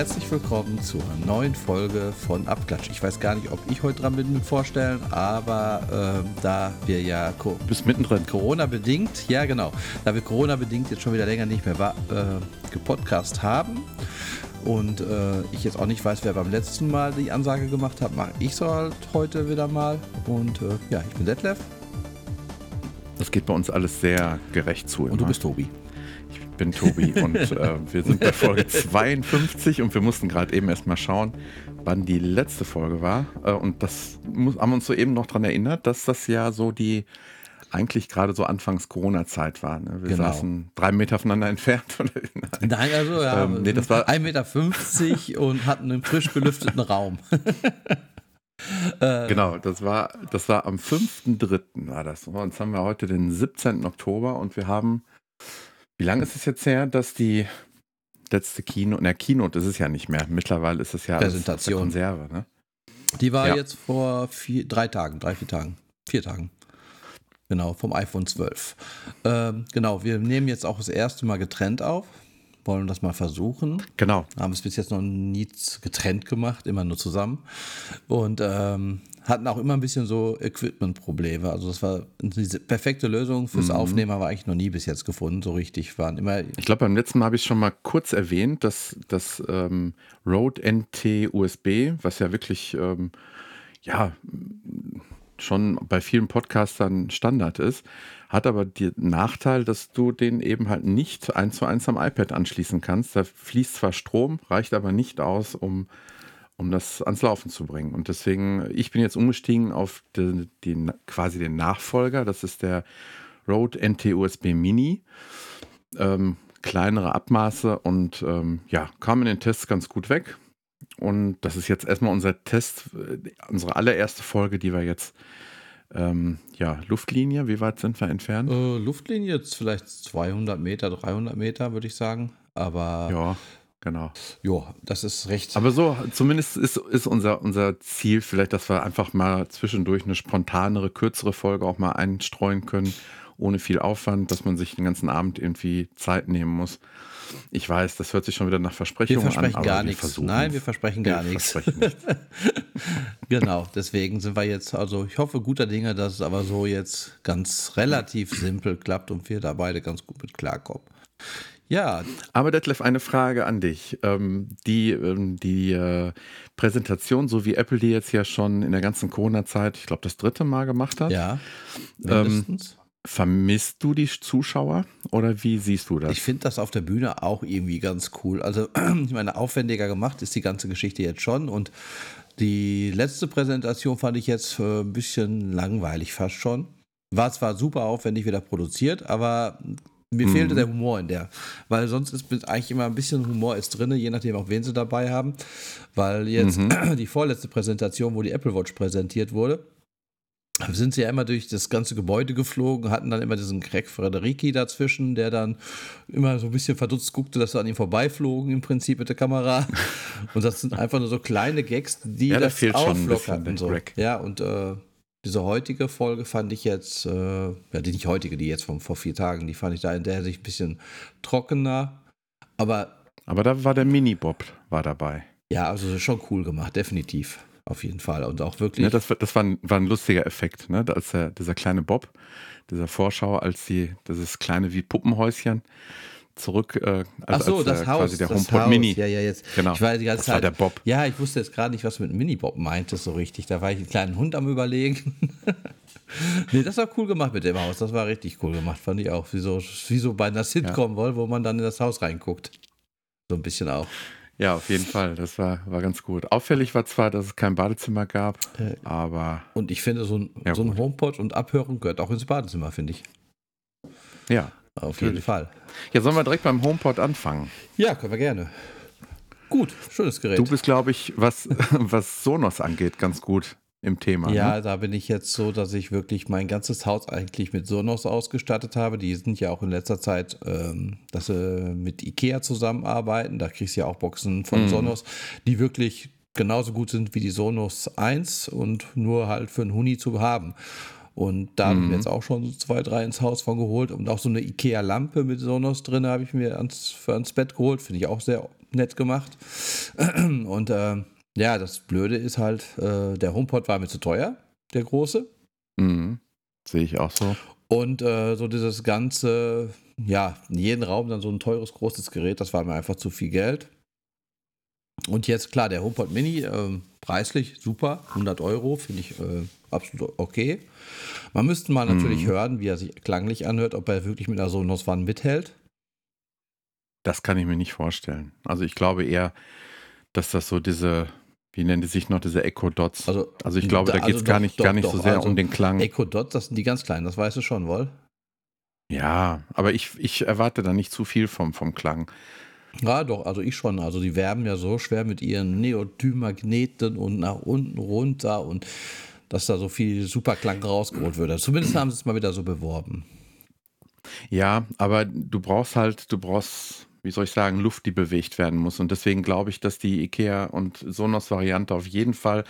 herzlich willkommen zu einer neuen Folge von Abklatsch. Ich weiß gar nicht, ob ich heute dran bin mit Vorstellen, aber äh, da wir ja Co bist mittendrin Corona bedingt, ja genau, da wir Corona bedingt jetzt schon wieder länger nicht mehr äh, gepodcast haben und äh, ich jetzt auch nicht weiß, wer beim letzten Mal die Ansage gemacht hat, mache ich so halt heute wieder mal. Und äh, ja, ich bin Detlef. Das geht bei uns alles sehr gerecht zu. Und immer. du bist Tobi bin Tobi und äh, wir sind bei Folge 52 und wir mussten gerade eben erstmal schauen, wann die letzte Folge war. Äh, und das muss, haben uns soeben noch daran erinnert, dass das ja so die eigentlich gerade so anfangs Corona-Zeit war. Ne? Wir genau. saßen drei Meter voneinander entfernt. Nein, also ja, ähm, nee, das war 1,50 Meter und hatten einen frisch belüfteten Raum. Äh, genau, das war, das war am 5.3. war das. Und jetzt haben wir heute den 17. Oktober und wir haben wie lange ist es jetzt her, dass die letzte Kino, in der Keynote ist es ja nicht mehr. Mittlerweile ist es ja Präsentation. Konserve, ne? Die war ja. jetzt vor vier, drei Tagen, drei, vier Tagen, vier Tagen. Genau, vom iPhone 12. Ähm, genau, wir nehmen jetzt auch das erste Mal getrennt auf. Wollen das mal versuchen. Genau. Haben es bis jetzt noch nie getrennt gemacht, immer nur zusammen. Und ähm, hatten auch immer ein bisschen so Equipment-Probleme. Also das war diese perfekte Lösung fürs mhm. Aufnehmen, aber eigentlich noch nie bis jetzt gefunden, so richtig. Waren immer. Ich glaube, beim letzten Mal habe ich schon mal kurz erwähnt, dass das ähm, Rode NT USB, was ja wirklich ähm, ja schon bei vielen Podcastern Standard ist, hat aber den Nachteil, dass du den eben halt nicht eins zu eins am iPad anschließen kannst. Da fließt zwar Strom, reicht aber nicht aus, um um das ans Laufen zu bringen. Und deswegen, ich bin jetzt umgestiegen auf die, die, quasi den Nachfolger. Das ist der Rode NT-USB Mini. Ähm, kleinere Abmaße und ähm, ja, kam in den Tests ganz gut weg. Und das ist jetzt erstmal unser Test, äh, unsere allererste Folge, die wir jetzt, ähm, ja, Luftlinie, wie weit sind wir entfernt? Äh, Luftlinie jetzt vielleicht 200 Meter, 300 Meter, würde ich sagen. Aber ja. Genau. Ja, das ist recht. Aber so, zumindest ist, ist unser, unser Ziel vielleicht, dass wir einfach mal zwischendurch eine spontanere, kürzere Folge auch mal einstreuen können, ohne viel Aufwand, dass man sich den ganzen Abend irgendwie Zeit nehmen muss. Ich weiß, das hört sich schon wieder nach Versprechungen an. Wir versprechen an, gar nichts. Nein, wir versprechen gar wir nichts. Versprechen genau, deswegen sind wir jetzt, also ich hoffe guter Dinge, dass es aber so jetzt ganz relativ simpel klappt und wir da beide ganz gut mit klarkommen. Ja. Aber Detlef, eine Frage an dich. Ähm, die ähm, die äh, Präsentation, so wie Apple die jetzt ja schon in der ganzen Corona-Zeit, ich glaube, das dritte Mal gemacht hat. Ja. Ähm, mindestens. Ähm, vermisst du die Zuschauer oder wie siehst du das? Ich finde das auf der Bühne auch irgendwie ganz cool. Also, ich meine, aufwendiger gemacht ist die ganze Geschichte jetzt schon und die letzte Präsentation fand ich jetzt äh, ein bisschen langweilig fast schon. War zwar super aufwendig wieder produziert, aber mir mhm. fehlte der Humor in der, weil sonst ist eigentlich immer ein bisschen Humor ist drin, je nachdem auch wen sie dabei haben. Weil jetzt mhm. die vorletzte Präsentation, wo die Apple Watch präsentiert wurde, sind sie ja immer durch das ganze Gebäude geflogen, hatten dann immer diesen Craig Frederiki dazwischen, der dann immer so ein bisschen verdutzt guckte, dass sie an ihm vorbeiflogen, im Prinzip mit der Kamera. Und das sind einfach nur so kleine Gags, die ja, das auflockern. So. Ja, und äh, diese heutige Folge fand ich jetzt, äh, ja, die nicht heutige, die jetzt von vor vier Tagen, die fand ich da in der Sicht ein bisschen trockener. Aber. Aber da war der Mini-Bob war dabei. Ja, also schon cool gemacht, definitiv. Auf jeden Fall. Und auch wirklich. Ja, das, das war, ein, war ein lustiger Effekt, ne? Als der, dieser kleine Bob, dieser Vorschau, als die, dieses kleine wie Puppenhäuschen zurück äh, als, Ach so, als, das äh, Haus, quasi der HomePod Mini. Ja, ja, jetzt. Genau. Ich war die ganze das Zeit, war der Bob. Ja, ich wusste jetzt gerade nicht, was du mit Mini-Bob meintest so richtig. Da war ich einen kleinen Hund am überlegen. nee, das war cool gemacht mit dem Haus. Das war richtig cool gemacht, fand ich auch. Wie so, wie so bei einer Sitcom, ja. wo man dann in das Haus reinguckt. So ein bisschen auch. Ja, auf jeden Fall. Das war, war ganz gut. Auffällig war zwar, dass es kein Badezimmer gab, äh, aber. Und ich finde, so ein, ja, so ein HomePod und Abhören gehört auch ins Badezimmer, finde ich. Ja, auf jeden Fall. Ja, sollen wir direkt beim HomePod anfangen? Ja, können wir gerne. Gut, schönes Gerät. Du bist, glaube ich, was, was Sonos angeht, ganz gut im Thema. Ja, ne? da bin ich jetzt so, dass ich wirklich mein ganzes Haus eigentlich mit Sonos ausgestattet habe. Die sind ja auch in letzter Zeit, ähm, dass sie mit IKEA zusammenarbeiten. Da kriegst du ja auch Boxen von mm. Sonos, die wirklich genauso gut sind wie die Sonos 1 und nur halt für einen Huni zu haben. Und da habe ich mir jetzt auch schon so zwei, drei ins Haus von geholt. Und auch so eine IKEA-Lampe mit Sonos drin habe ich mir ans, für ans Bett geholt. Finde ich auch sehr nett gemacht. Und äh, ja, das Blöde ist halt, äh, der HomePod war mir zu teuer, der große. Mhm. Sehe ich auch so. Und äh, so dieses ganze, ja, in jedem Raum dann so ein teures, großes Gerät, das war mir einfach zu viel Geld. Und jetzt, klar, der HomePod Mini, äh, preislich super, 100 Euro, finde ich äh, absolut okay. Man müsste mal natürlich Mhm. hören, wie er sich klanglich anhört, ob er wirklich mit einer Sonos One mithält. Das kann ich mir nicht vorstellen. Also ich glaube eher, dass das so diese, wie nennt es sich noch, diese Echo Dots. Also, Also ich glaube, da also geht es doch, gar nicht, doch, gar nicht doch, so sehr also um den Klang. Echo Dot, das sind die ganz kleinen, das weißt du schon, wohl? Ja, aber ich, ich erwarte da nicht zu viel vom, vom Klang. Ja, doch, also ich schon. Also die werben ja so schwer mit ihren Neodym-Magneten und nach unten runter und dass da so viel Superklang rausgeholt wird. Also Zumindest haben sie es mal wieder so beworben. Ja, aber du brauchst halt, du brauchst, wie soll ich sagen, Luft, die bewegt werden muss. Und deswegen glaube ich, dass die IKEA und Sonos-Variante auf jeden Fall,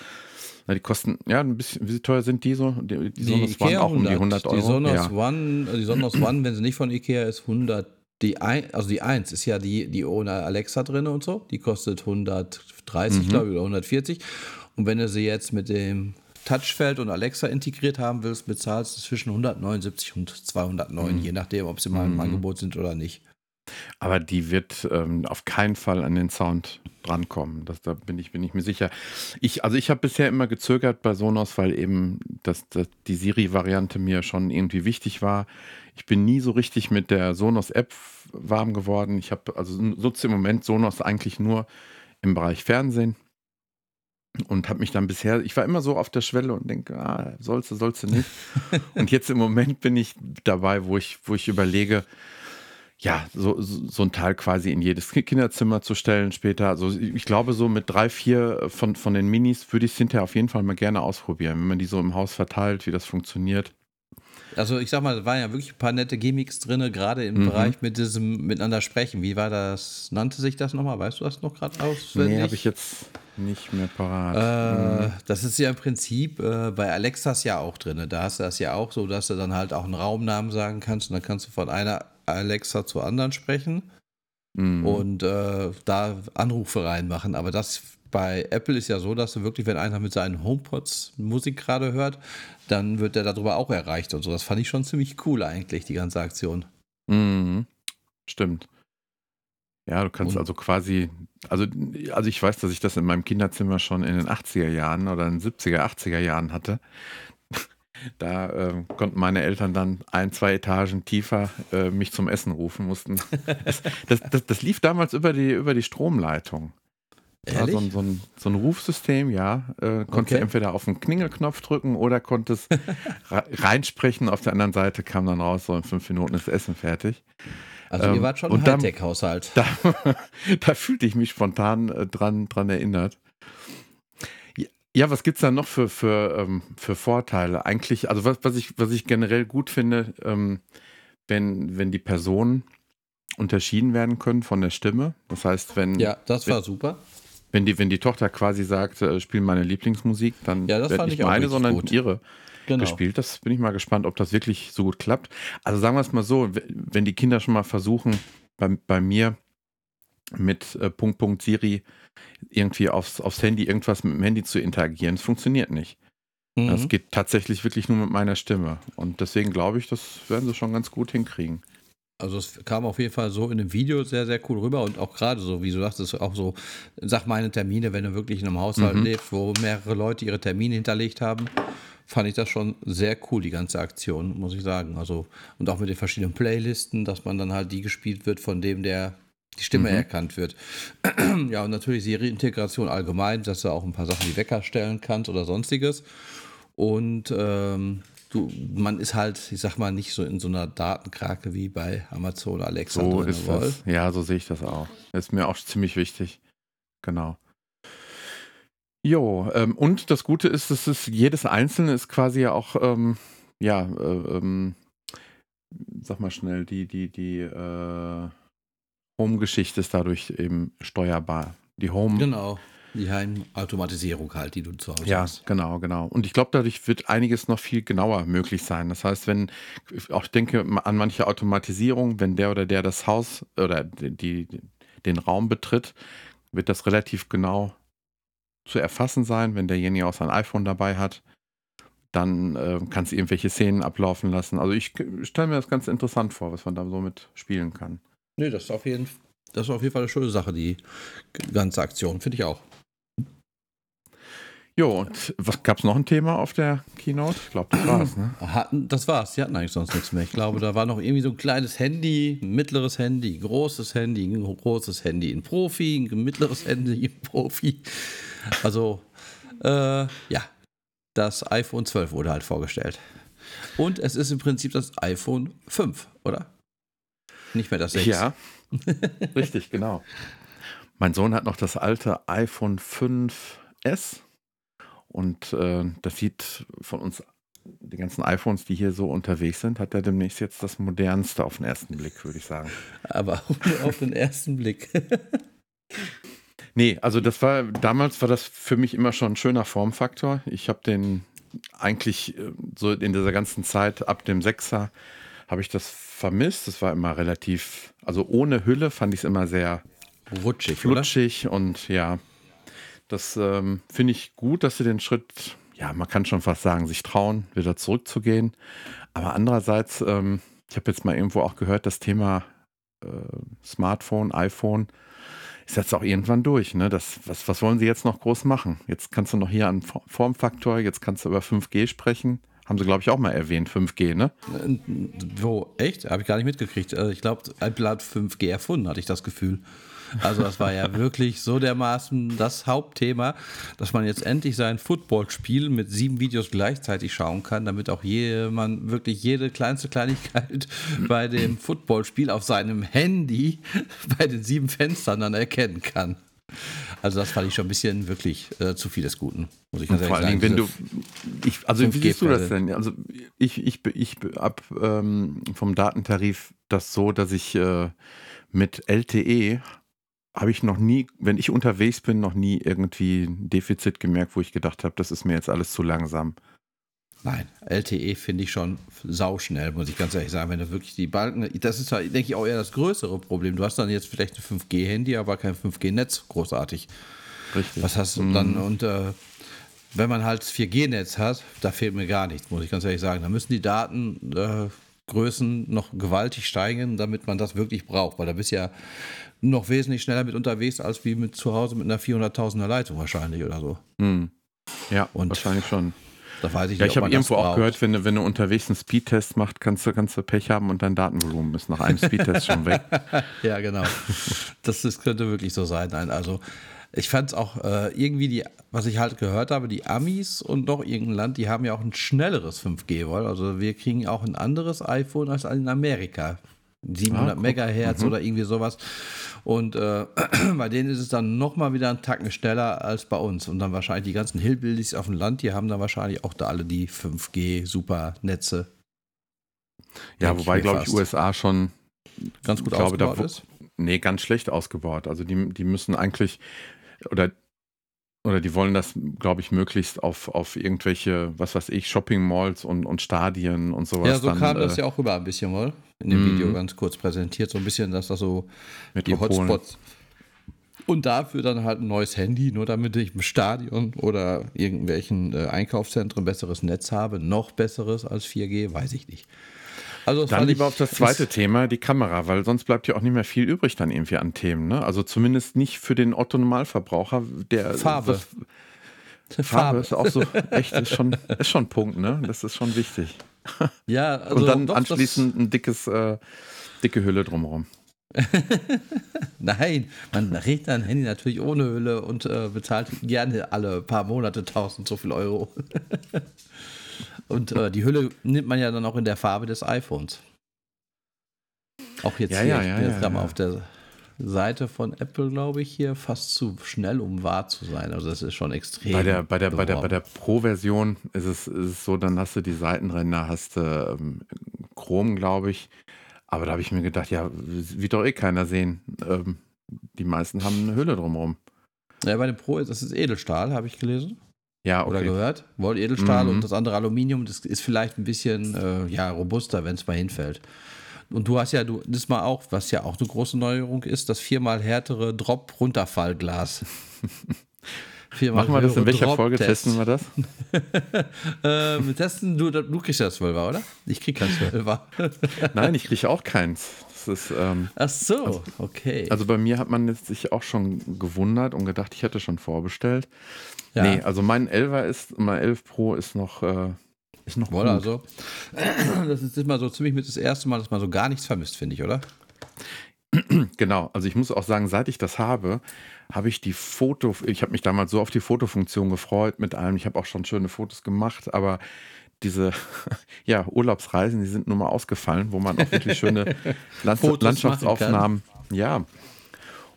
na, die kosten, ja, ein bisschen, wie teuer sind die so? Die, die Sonos waren auch um die 100 Euro. Die Sonos, ja. One, die Sonos One, wenn sie nicht von Ikea ist, 100. Die ein, also die 1 ist ja die, die ohne Alexa drin und so. Die kostet 130, Mhm. glaube ich, oder 140. Und wenn du sie jetzt mit dem Touchfeld und Alexa integriert haben willst, bezahlst du zwischen 179 und 209, Mhm. je nachdem, ob sie mal im Mhm. Angebot sind oder nicht. Aber die wird ähm, auf keinen Fall an den Sound drankommen. Das, da bin ich, bin ich mir sicher. Ich, also ich habe bisher immer gezögert bei Sonos, weil eben das, das, die Siri-Variante mir schon irgendwie wichtig war. Ich bin nie so richtig mit der Sonos-App warm geworden. Ich habe also nutze im Moment Sonos eigentlich nur im Bereich Fernsehen und habe mich dann bisher, ich war immer so auf der Schwelle und denke, ah, sollst du, sollst du nicht. und jetzt im Moment bin ich dabei, wo ich, wo ich überlege, ja, so, so ein Teil quasi in jedes Ki- Kinderzimmer zu stellen später. Also ich glaube, so mit drei, vier von, von den Minis würde ich es hinterher auf jeden Fall mal gerne ausprobieren, wenn man die so im Haus verteilt, wie das funktioniert. Also ich sag mal, da waren ja wirklich ein paar nette Gimmicks drin, gerade im Mhm. Bereich mit diesem Miteinander sprechen. Wie war das? Nannte sich das nochmal? Weißt du das noch gerade auswendig? Nee, habe ich jetzt nicht mehr parat. Äh, das ist ja im Prinzip äh, bei Alexas ja auch drin. Da hast du das ja auch so, dass du dann halt auch einen Raumnamen sagen kannst und dann kannst du von einer Alexa zur anderen sprechen Mhm. und äh, da Anrufe reinmachen. Aber das bei Apple ist ja so, dass du wirklich, wenn einer mit seinen HomePods Musik gerade hört, dann wird er darüber auch erreicht und so. Das fand ich schon ziemlich cool eigentlich, die ganze Aktion. Mhm. Stimmt. Ja, du kannst Und- also quasi, also, also ich weiß, dass ich das in meinem Kinderzimmer schon in den 80er Jahren oder in den 70er, 80er Jahren hatte. Da äh, konnten meine Eltern dann ein, zwei Etagen tiefer äh, mich zum Essen rufen mussten. Das, das, das, das lief damals über die, über die Stromleitung. Ja, so, ein, so, ein, so ein Rufsystem, ja. Äh, konntest Okay. entweder auf den Klingelknopf drücken oder konntest re- reinsprechen. Auf der anderen Seite kam dann raus, so in fünf Minuten ist Essen fertig. Also Ähm, ihr wart schon ein Hightech-Haushalt. Da, da fühlte ich mich spontan äh, dran, dran erinnert. Ja, was gibt es da noch für, für, ähm, für Vorteile? Eigentlich, also was, was, ich, was ich generell gut finde, ähm, wenn, wenn die Personen unterschieden werden können von der Stimme. Das heißt, wenn, Ja, das war super. wenn, die, wenn die Tochter quasi sagt, äh, spiel meine Lieblingsmusik, dann Ja, das wird nicht meine, sondern gut. ihre Genau. gespielt. Das bin ich mal gespannt, ob das wirklich so gut klappt. Also sagen wir es mal so, wenn die Kinder schon mal versuchen, bei, bei mir mit äh, Punkt, Punkt Siri irgendwie aufs, aufs Handy irgendwas mit dem Handy zu interagieren, es funktioniert nicht. Mhm. Das geht tatsächlich wirklich nur mit meiner Stimme. Und deswegen glaube ich, das werden sie schon ganz gut hinkriegen. Also es kam auf jeden Fall so in dem Video sehr, sehr cool rüber und auch gerade so, wie du sagtest, auch so, sag meine Termine, wenn du wirklich in einem Haushalt Mhm. lebst, wo mehrere Leute ihre Termine hinterlegt haben, fand ich das schon sehr cool, die ganze Aktion, muss ich sagen. Also, und auch mit den verschiedenen Playlisten, dass man dann halt die gespielt wird, von dem der die Stimme Mhm. erkannt wird. ja, und natürlich Serienintegration allgemein, dass du auch ein paar Sachen wie Wecker stellen kannst oder sonstiges. Und ähm, du, man ist halt, ich sag mal, nicht so in so einer Datenkrake wie bei Amazon Alexa. So ist wohl. das. Ja, so sehe ich das auch. Ist mir auch ziemlich wichtig. Genau. Jo, ähm, und das Gute ist, dass es jedes einzelne ist quasi ja auch, ähm, ja, äh, ähm, sag mal schnell, die, die, die äh, Home-Geschichte ist dadurch eben steuerbar. Die Home, Genau. Die Heimautomatisierung halt, die du zu Hause Ja, hast. genau, genau. Und ich glaube, dadurch wird einiges noch viel genauer möglich sein. Das heißt, wenn, auch ich denke an manche Automatisierung, wenn der oder der das Haus oder die, die, den Raum betritt, wird das relativ genau zu erfassen sein, wenn derjenige auch sein iPhone dabei hat. Dann äh, kannst du irgendwelche Szenen ablaufen lassen. Also ich stelle mir das ganz interessant vor, was man da so mit spielen kann. Nee, das ist auf jeden, das ist auf jeden Fall eine schöne Sache, die ganze Aktion, finde ich auch. Jo, und was gab es noch ein Thema auf der Keynote? Ich glaube, das war's, ne? Hatten, das war's, die hatten eigentlich sonst nichts mehr. Ich glaube, da war noch irgendwie so ein kleines Handy, ein mittleres Handy, ein großes Handy, ein großes Handy in Profi, ein mittleres Handy in Profi. Also, äh, ja, das iPhone 12 wurde halt vorgestellt. Und es ist im Prinzip das iPhone 5, oder? Nicht mehr das 6. Ja, richtig, genau. Mein Sohn hat noch das alte iPhone 5S und äh, das sieht von uns, die ganzen iPhones, die hier so unterwegs sind, hat er demnächst jetzt das modernste auf den ersten Blick, würde ich sagen. Aber nur auf den ersten Blick. Nee, also das war, damals war das für mich immer schon ein schöner Formfaktor. Ich habe den eigentlich äh, so in dieser ganzen Zeit ab dem Sechser habe ich das vermisst. Das war immer relativ, also ohne Hülle fand ich es immer sehr Rutschig, oder? flutschig und ja, das ähm, finde ich gut, dass sie den Schritt, ja, man kann schon fast sagen, sich trauen, wieder zurückzugehen. Aber andererseits, ähm, ich habe jetzt mal irgendwo auch gehört, das Thema äh, Smartphone, iPhone ist jetzt auch irgendwann durch. Ne? Das, was, was wollen sie jetzt noch groß machen? Jetzt kannst du noch hier an Form- Formfaktor, jetzt kannst du über 5G sprechen. Haben sie, glaube ich, auch mal erwähnt, 5G, ne? Äh, Wo? Echt? Habe ich gar nicht mitgekriegt. Also Ich glaube, Apple hat 5G erfunden, hatte ich das Gefühl. Also das war ja wirklich so dermaßen das Hauptthema, dass man jetzt endlich sein Footballspiel mit sieben Videos gleichzeitig schauen kann, damit auch jemand wirklich jede kleinste Kleinigkeit bei dem Footballspiel auf seinem Handy bei den sieben Fenstern dann erkennen kann. Also das fand ich schon ein bisschen wirklich äh, zu viel des Guten, muss ich ganz Und vor ehrlich allen Dingen, wenn sagen. du, ich, also wie 5G siehst du das denn? Also ich, ich, ich ab ähm, vom Datentarif das so, dass ich äh, mit LTE habe ich noch nie, wenn ich unterwegs bin, noch nie irgendwie ein Defizit gemerkt, wo ich gedacht habe, das ist mir jetzt alles zu langsam. Nein, LTE finde ich schon sauschnell, muss ich ganz ehrlich sagen. Wenn du wirklich die Balken, das ist, halt, denke ich, auch eher das größere Problem. Du hast dann jetzt vielleicht ein 5G-Handy, aber kein 5G-Netz, großartig. Richtig. Was hast du dann? Und äh, wenn man halt 4G-Netz hat, da fehlt mir gar nichts, muss ich ganz ehrlich sagen. Da müssen die Datengrößen noch gewaltig steigen, damit man das wirklich braucht. Weil da bist du ja noch wesentlich schneller mit unterwegs, als wie mit zu Hause mit einer 400.000er Leitung wahrscheinlich oder so. Hm. Ja, Und- wahrscheinlich schon. Da weiß ich Ja, nicht, ich habe irgendwo auch braucht. gehört, wenn du, wenn du unterwegs einen Speedtest machst, kannst du, kannst du Pech haben und dein Datenvolumen ist nach einem Speedtest schon weg. Ja, genau. Das, das könnte wirklich so sein. Nein, also ich fand es auch äh, irgendwie, die, was ich halt gehört habe, die Amis und noch irgendein Land, die haben ja auch ein schnelleres 5G, wohl. Also wir kriegen auch ein anderes iPhone als in Amerika. 700 Ah. Megahertz oder irgendwie sowas. Und äh, bei denen ist es dann nochmal wieder einen Tacken schneller als bei uns. Und dann wahrscheinlich die ganzen Hillbillies auf dem Land, die haben dann wahrscheinlich auch da alle die 5G-Supernetze. Ja, wobei, glaube ich. USA schon Ganz gut glaube, da ausgebaut wo- ist. Nee, ganz schlecht ausgebaut. Also die, die müssen eigentlich oder oder die wollen das, glaube ich, möglichst auf, auf irgendwelche, was weiß ich, Shopping Malls und, und Stadien und sowas Ja, so dann kam das äh, ja auch rüber ein bisschen, wohl. In dem Mhm. Video ganz kurz präsentiert, so ein bisschen, dass das so die. Hotspots. Und dafür dann halt ein neues Handy, nur damit ich im Stadion oder irgendwelchen äh, Einkaufszentren besseres Netz habe. Noch besseres als 4G, weiß ich nicht. Also Dann lieber auf das zweite Thema, die Kamera, weil sonst bleibt ja auch nicht mehr viel übrig dann irgendwie an Themen. Ne? Also zumindest nicht für den Otto-Normalverbraucher, der Farbe. was- Farbe ist auch so echt, ist schon, ist schon ein Punkt, ne? Das ist schon wichtig. Ja, also Und dann doch, anschließend ein dickes, äh, dicke Hülle drumherum. Nein, man regt ein Handy natürlich ohne Hülle und äh, bezahlt gerne alle paar Monate tausend so viel Euro. und äh, die Hülle nimmt man ja dann auch in der Farbe des iPhones. Auch jetzt Ja, hier, ja, ich ja, bin jetzt ja, gerade mal auf der Seite von Apple, glaube ich, hier fast zu schnell, um wahr zu sein. Also das ist schon extrem. Bei der, bei der, bei der, bei der Pro-Version ist es, ist es so, dann hast du die Seitenränder, hast du ähm, Chrom, glaube ich. Aber da habe ich mir gedacht, ja, wird doch eh keiner sehen. Ähm, die meisten haben eine Hülle drumherum. Ja, bei dem Pro ist das ist Edelstahl, habe ich gelesen. Ja, okay. Oder gehört. Wohl Edelstahl Mhm. und das andere Aluminium, das ist vielleicht ein bisschen äh, ja, robuster, wenn es mal hinfällt. Und du hast ja, du, das mal auch, was ja auch eine große Neuerung ist, das viermal härtere Drop-Runterfallglas. Viermal Machen wir das in welcher Folge? Drop-Test. Testen wir das? Ähm, testen, du, du kriegst ja 12er, oder? Ich krieg kein 12er. Nein, ich kriege auch keins. Das ist, ähm, Ach so, okay. also bei mir hat man jetzt sich auch schon gewundert und gedacht, ich hätte schon vorbestellt. Ja. Nee, also mein 11er ist, mein 11 Pro ist noch, äh, ist noch Wohl, also. Das ist mal so ziemlich mit das erste Mal, dass man so gar nichts vermisst, finde ich, oder? Genau, also ich muss auch sagen, seit ich das habe, habe ich die Foto, ich habe mich damals so auf die Fotofunktion gefreut mit allem. Ich habe auch schon schöne Fotos gemacht, aber diese ja, Urlaubsreisen, die sind nun mal ausgefallen, wo man auch wirklich schöne Fotos Landschaftsaufnahmen, ja.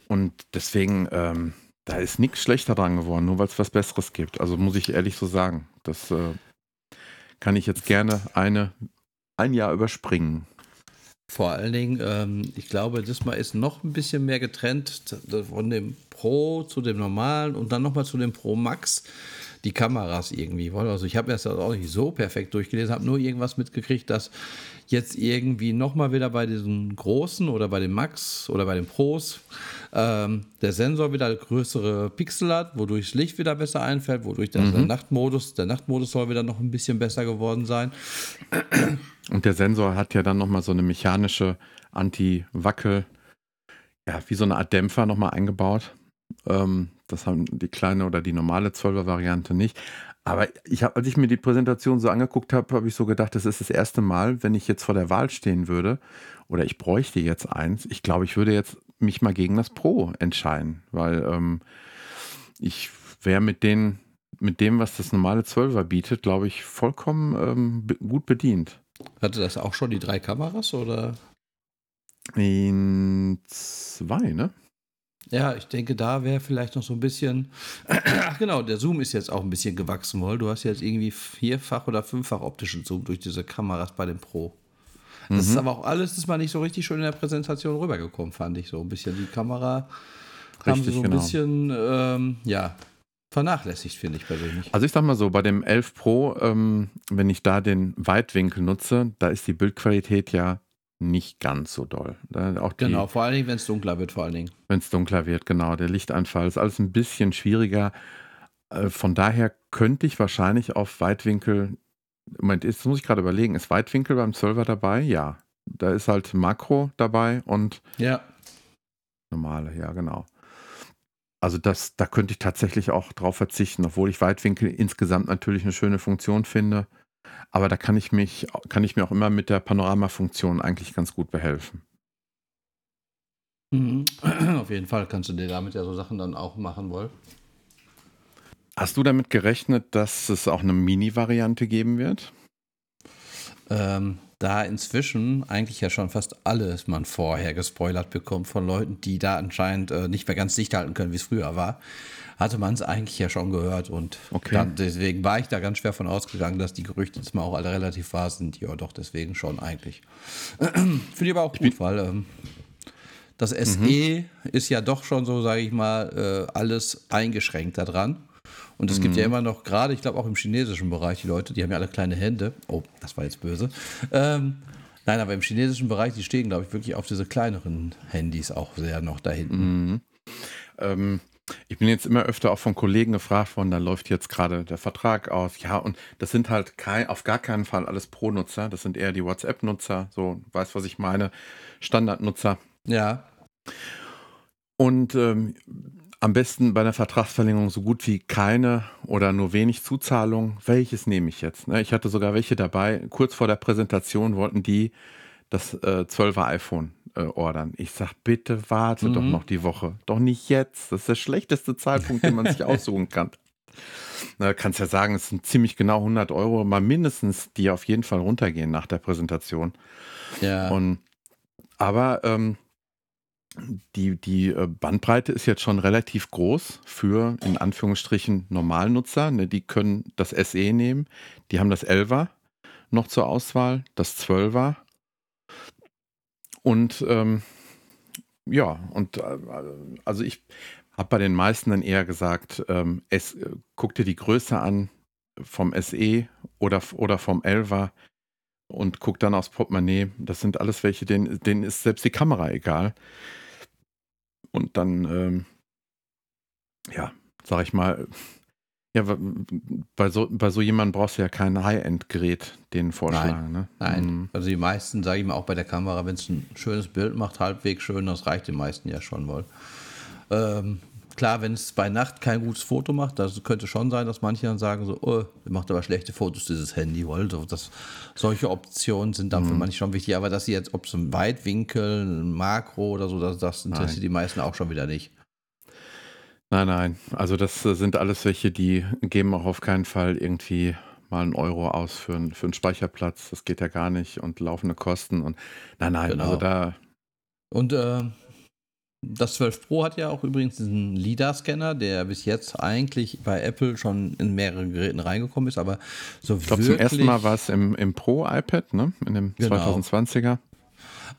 Und deswegen, ähm, da ist nichts schlechter dran geworden, nur weil es was Besseres gibt. Also muss ich ehrlich so sagen. Das äh, kann ich jetzt gerne eine, ein Jahr überspringen. Vor allen Dingen, ähm, ich glaube, diesmal ist noch ein bisschen mehr getrennt von dem Pro zu dem normalen und dann nochmal zu dem Pro Max. Die Kameras irgendwie. wohl. Also ich habe das auch nicht so perfekt durchgelesen, habe nur irgendwas mitgekriegt, dass jetzt irgendwie nochmal wieder bei diesen großen oder bei dem Max oder bei den Pros ähm, der Sensor wieder größere Pixel hat, wodurch das Licht wieder besser einfällt, wodurch das der Nachtmodus, der Nachtmodus soll wieder noch ein bisschen besser geworden sein. Und der Sensor hat ja dann nochmal so eine mechanische Anti-Wackel, ja, wie so eine Art Dämpfer nochmal eingebaut. Ähm, das haben die kleine oder die normale 12er Variante nicht. Aber ich hab, als ich mir die Präsentation so angeguckt habe, habe ich so gedacht, das ist das erste Mal, wenn ich jetzt vor der Wahl stehen würde oder ich bräuchte jetzt eins. Ich glaube, ich würde jetzt mich mal gegen das Pro entscheiden, weil ähm, ich wäre mit den mit dem, was das normale 12er bietet, glaube ich, vollkommen ähm, gut bedient. Hatte das auch schon die drei Kameras oder? In zwei, ne? Ja, ich denke, da wäre vielleicht noch so ein bisschen. Ach genau, der Zoom ist jetzt auch ein bisschen gewachsen, wohl. Du hast jetzt irgendwie vierfach oder fünffach optischen Zoom durch diese Kameras bei dem Pro. Das ist aber auch alles, ist mal nicht so richtig schön in der Präsentation rübergekommen, fand ich so ein bisschen. Die Kamera haben sie Richtig, so ein genau. bisschen, ähm, ja, vernachlässigt, finde ich persönlich. Also ich sag mal so, bei dem 11 Pro, ähm, wenn ich da den Weitwinkel nutze, da ist die Bildqualität ja nicht ganz so doll. Auch die, Genau, vor allen Dingen, wenn es dunkler wird, vor allen Dingen. Wenn es dunkler wird, genau. Der Lichtanfall ist alles ein bisschen schwieriger. Äh, Von daher könnte ich wahrscheinlich auf Weitwinkel, Moment, jetzt muss ich gerade überlegen, ist Weitwinkel beim 12er dabei? Ja. Da ist halt Makro dabei und Ja, normale, ja, genau. Also das, da könnte ich tatsächlich auch drauf verzichten, obwohl ich Weitwinkel insgesamt natürlich eine schöne Funktion finde. Aber da kann ich mich, kann ich mir auch immer mit der Panoramafunktion eigentlich ganz gut behelfen. mhm. auf jeden Fall kannst du dir damit ja so Sachen dann auch machen wollen. Hast du damit gerechnet, dass es auch eine Mini-Variante geben wird? Ähm, da inzwischen eigentlich ja schon fast alles man vorher gespoilert bekommt von Leuten, die da anscheinend äh, nicht mehr ganz dicht halten können, wie es früher war, hatte man es eigentlich ja schon gehört und Okay. dann, deswegen war ich da ganz schwer von ausgegangen, dass die Gerüchte jetzt mal auch alle relativ wahr sind. Ja, doch, deswegen schon eigentlich. Finde ich aber auch gut, weil ähm, das SE ist ja doch schon so, sage ich mal, äh, alles eingeschränkt daran. Und es gibt ja immer noch, gerade, ich glaube auch im chinesischen Bereich, die Leute, die haben ja alle kleine Hände. Oh, das war jetzt böse. Ähm, nein, aber im chinesischen Bereich, die stehen, glaube ich, wirklich auf diese kleineren Handys auch sehr noch da hinten. Ähm, ich bin jetzt immer öfter auch von Kollegen gefragt worden, da läuft jetzt gerade der Vertrag aus. Ja, und das sind halt kein, auf gar keinen Fall alles Pro-Nutzer. Das sind eher die WhatsApp-Nutzer, so, weißt was ich meine, Standardnutzer. Ja, Und ähm, am besten bei der Vertragsverlängerung so gut wie keine oder nur wenig Zuzahlung. Welches nehme ich jetzt? Ne? Ich hatte sogar welche dabei. Kurz vor der Präsentation wollten die das äh, 12er iPhone äh, ordern. Ich sag, bitte warte doch noch die Woche. Doch nicht jetzt. Das ist der schlechteste Zeitpunkt, den man sich aussuchen kann. Na, kannst ja sagen, es sind ziemlich genau 100 Euro, mal mindestens, die auf jeden Fall runtergehen nach der Präsentation. ja. Und, aber ähm, die, die äh, Bandbreite ist jetzt schon relativ groß für in Anführungsstrichen Normalnutzer. Ne? Die können das SE nehmen, die haben das 11er noch zur Auswahl, das 12er. Und ähm, ja, und äh, also ich habe bei den meisten dann eher gesagt, ähm, es, äh, guck dir die Größe an vom SE oder, oder vom 11er und guck dann aufs Portemonnaie. Das sind alles welche, denen, denen ist selbst die Kamera egal. Und dann, ähm, ja, sag ich mal, ja, bei so, bei so jemandem brauchst du ja kein High-End-Gerät, den vorschlagen. Nein, ne? nein. Mhm. also die meisten, sage ich mal, auch bei der Kamera, wenn es ein schönes Bild macht, halbwegs schön, das reicht den meisten ja schon wohl. Ähm, klar, wenn es bei Nacht kein gutes Foto macht, das könnte schon sein, dass manche dann sagen so, oh, macht aber schlechte Fotos, dieses Handy, wohl. So, das, solche Optionen sind dann für manche schon wichtig, aber dass sie jetzt, ob es ein Weitwinkel, ein Makro oder so, das, das interessiert Nein. die meisten auch schon wieder nicht. Nein, nein. Also das äh, sind alles welche, die geben auch auf keinen Fall irgendwie mal einen Euro aus für, einen- für einen Speicherplatz. Das geht ja gar nicht und laufende Kosten und nein, nein. Genau. Also da, Und äh, das 12 Pro hat ja auch übrigens diesen LIDAR-Scanner, der bis jetzt eigentlich bei Apple schon in mehrere Geräten reingekommen ist, aber so ich glaube wirklich, zum ersten Mal war es im, im Pro-iPad, ne? In dem Genau. 2020er.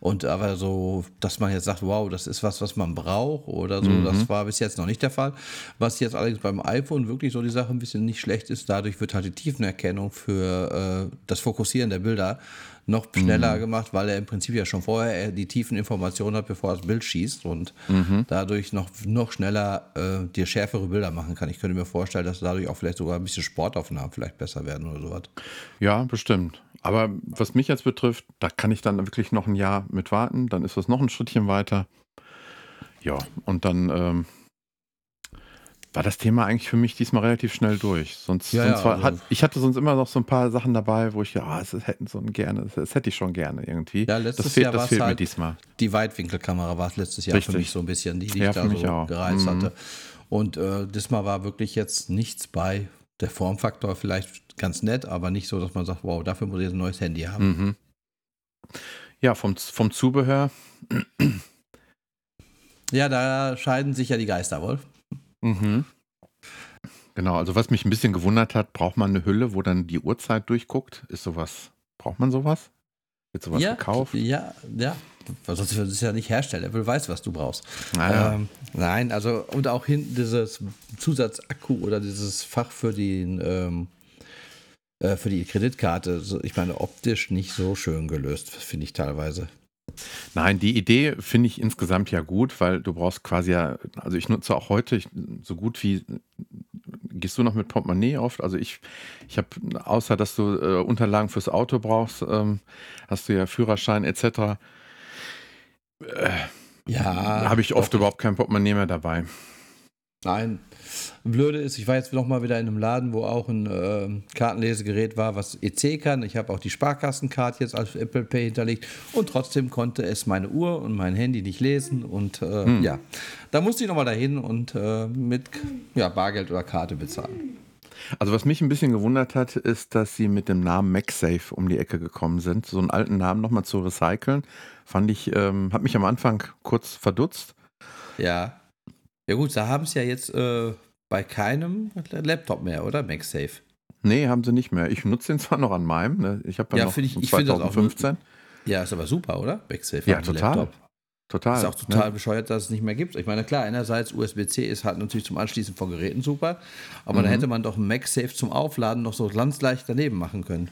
Und aber so, dass man jetzt sagt, wow, das ist was, was man braucht oder so, Mhm. das war bis jetzt noch nicht der Fall. Was jetzt allerdings beim iPhone wirklich so die Sache ein bisschen nicht schlecht ist, dadurch wird halt die Tiefenerkennung für äh, das Fokussieren der Bilder noch Mhm. schneller gemacht, weil er im Prinzip ja schon vorher äh, die tiefen Informationen hat, bevor er das Bild schießt und Mhm. dadurch noch, noch schneller äh, dir schärfere Bilder machen kann. Ich könnte mir vorstellen, dass dadurch auch vielleicht sogar ein bisschen Sportaufnahmen vielleicht besser werden oder sowas. Ja, bestimmt. Aber was mich jetzt betrifft, da kann ich dann wirklich noch ein Jahr mit warten. Dann ist das noch ein Schrittchen weiter. Ja, und dann ähm, war das Thema eigentlich für mich diesmal relativ schnell durch. Sonst, Ja, sonst ja, war, also- hat, ich hatte sonst immer noch so ein paar Sachen dabei, wo ich ja, ah, es hätten so gerne, das, das hätte ich schon gerne irgendwie. Ja, letztes das fehlt, Jahr das fehlt mir halt- diesmal. die Weitwinkelkamera war es letztes Jahr Richtig. für mich so ein bisschen, die, die Ja, ich da so auch. gereizt Mhm. hatte. Und äh, diesmal war wirklich jetzt nichts bei. Der Formfaktor vielleicht ganz nett, aber nicht so, dass man sagt, wow, dafür muss ich jetzt ein neues Handy haben. Mhm. Ja, vom, vom Zubehör. Ja, da scheiden sich ja die Geister wohl. Mhm. Genau, also was mich ein bisschen gewundert hat, braucht man eine Hülle, wo dann die Uhrzeit durchguckt? Ist sowas, braucht man sowas? Wird sowas ja, gekauft? ja, ja. Sonst ist es ja nicht Hersteller. Apple weiß, was du brauchst. Naja. Ähm, nein, also und auch hinten dieses Zusatzakku oder dieses Fach für den ähm, äh, für die Kreditkarte. Ich meine, optisch nicht so schön gelöst, finde ich teilweise. Nein, die Idee finde ich insgesamt ja gut, weil du brauchst quasi ja, also ich nutze auch heute ich, so gut wie, gehst du noch mit Portemonnaie oft? Also ich, ich habe, außer dass du äh, Unterlagen fürs Auto brauchst, ähm, hast du ja Führerschein etc., Ja. da habe ich oft überhaupt kein Portemonnaie mehr dabei. Nein. Blöde ist, ich war jetzt noch mal wieder in einem Laden, wo auch ein ähm, Kartenlesegerät war, was EC kann. Ich habe auch die Sparkassenkarte jetzt als Apple Pay hinterlegt und trotzdem konnte es meine Uhr und mein Handy nicht lesen. Und äh, Hm. ja, da musste ich noch mal dahin und äh, mit ja, Bargeld oder Karte bezahlen. Also was mich ein bisschen gewundert hat, ist, dass sie mit dem Namen MagSafe um die Ecke gekommen sind. So einen alten Namen nochmal zu recyceln, fand ich, ähm, hat mich am Anfang kurz verdutzt. Ja. Ja gut, da haben es ja jetzt äh, bei keinem Laptop mehr, oder? MagSafe. Nee, haben sie nicht mehr. Ich nutze den zwar noch an meinem, ne? ich habe ja, Ja, noch ich- ich find das auch 2015. Ja, ist aber super, oder? MagSafe. Ja, total. Laptop. Total. Ist auch total Ne? bescheuert, dass es nicht mehr gibt. Ich meine, klar, einerseits USB-C ist halt natürlich zum Anschließen von Geräten super, aber Mhm. da hätte man doch ein MagSafe zum Aufladen noch so ganz leicht daneben machen können.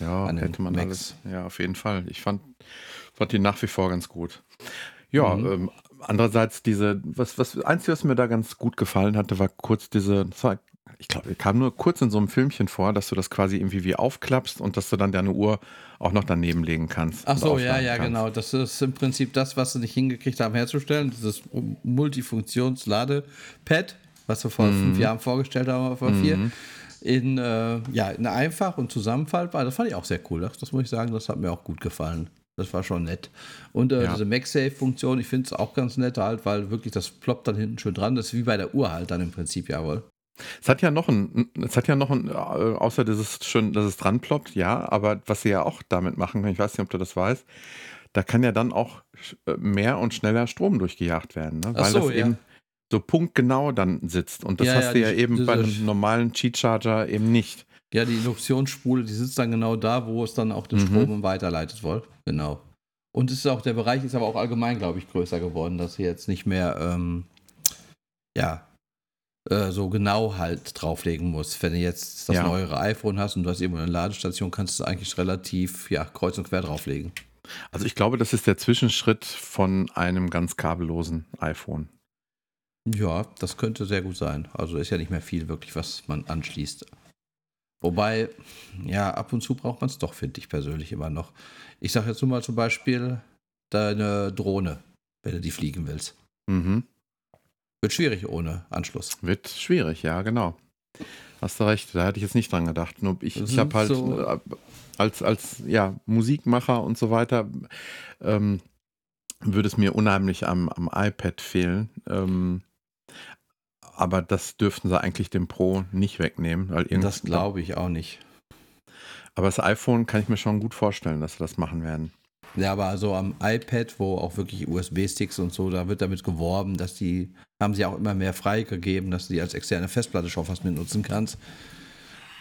Ja, hätte man Macs. alles. Ja, auf jeden Fall. Ich fand, fand die nach wie vor ganz gut. Ja, Mhm. ähm, andererseits diese, was, was, einzige, was mir da ganz gut gefallen hatte, war kurz diese, war, ich glaube, kam nur kurz in so einem Filmchen vor, dass du das quasi irgendwie wie aufklappst und dass du dann deine Uhr auch noch daneben legen kannst. Ach so, ja, ja, kannst. genau. Das ist im Prinzip das, was sie nicht hingekriegt haben herzustellen. Dieses Multifunktions-Ladepad, was wir vor Mhm. fünf Jahren vorgestellt haben, vor vier. In, äh, ja, in einfach und zusammenfaltbar. Das fand ich auch sehr cool. Das, das muss ich sagen, das hat mir auch gut gefallen. Das war schon nett. Und äh, Ja. diese MagSafe-Funktion, ich finde es auch ganz nett halt, weil wirklich das ploppt dann hinten schön dran. Das ist wie bei der Uhr halt dann im Prinzip, jawohl. Es hat ja noch ein, es hat ja noch ein, äh, außer dieses schön, dass es dran ploppt, ja, aber was sie ja auch damit machen, ich weiß nicht, ob du das weißt, da kann ja dann auch äh, mehr und schneller Strom durchgejagt werden, ne? Weil so, das ja. eben so punktgenau dann sitzt. Und das Ja, hast ja, du ja die- eben bei einem normalen Cheat Charger eben nicht. Ja, die Induktionsspule, die sitzt dann genau da, wo es dann auch den Mhm. Strom weiterleitet wohl. Genau. Und es ist auch, der Bereich ist aber auch allgemein, glaube ich, größer geworden, dass sie jetzt nicht mehr, ähm, ja, äh, so genau halt drauflegen musst. Wenn du jetzt das Ja. neuere iPhone hast und du hast irgendwo eine Ladestation, kannst du es eigentlich relativ ja, kreuz und quer drauflegen. Also ich glaube, das ist der Zwischenschritt von einem ganz kabellosen iPhone. Ja, das könnte sehr gut sein. Also ist ja nicht mehr viel wirklich, was man anschließt. Wobei, ja, ab und zu braucht man es doch, finde ich persönlich immer noch. Ich sage jetzt nur mal zum Beispiel deine Drohne, wenn du die fliegen willst. Mhm. Wird schwierig ohne Anschluss. Wird schwierig, ja, genau. Hast du recht, da hatte ich jetzt nicht dran gedacht. Nur ich, ich habe halt so- äh, als, als ja, Musikmacher und so weiter, ähm, würde es mir unheimlich am, am iPad fehlen. Ähm, aber das dürften sie eigentlich dem Pro nicht wegnehmen. Weil Das glaube ich auch nicht. Aber das iPhone kann ich mir schon gut vorstellen, dass sie das machen werden. Ja, aber also am iPad, wo auch wirklich USB-Sticks und so, da wird damit geworben, dass die, haben sie auch immer mehr freigegeben, dass du die als externe Festplatte schon fast mit nutzen kannst.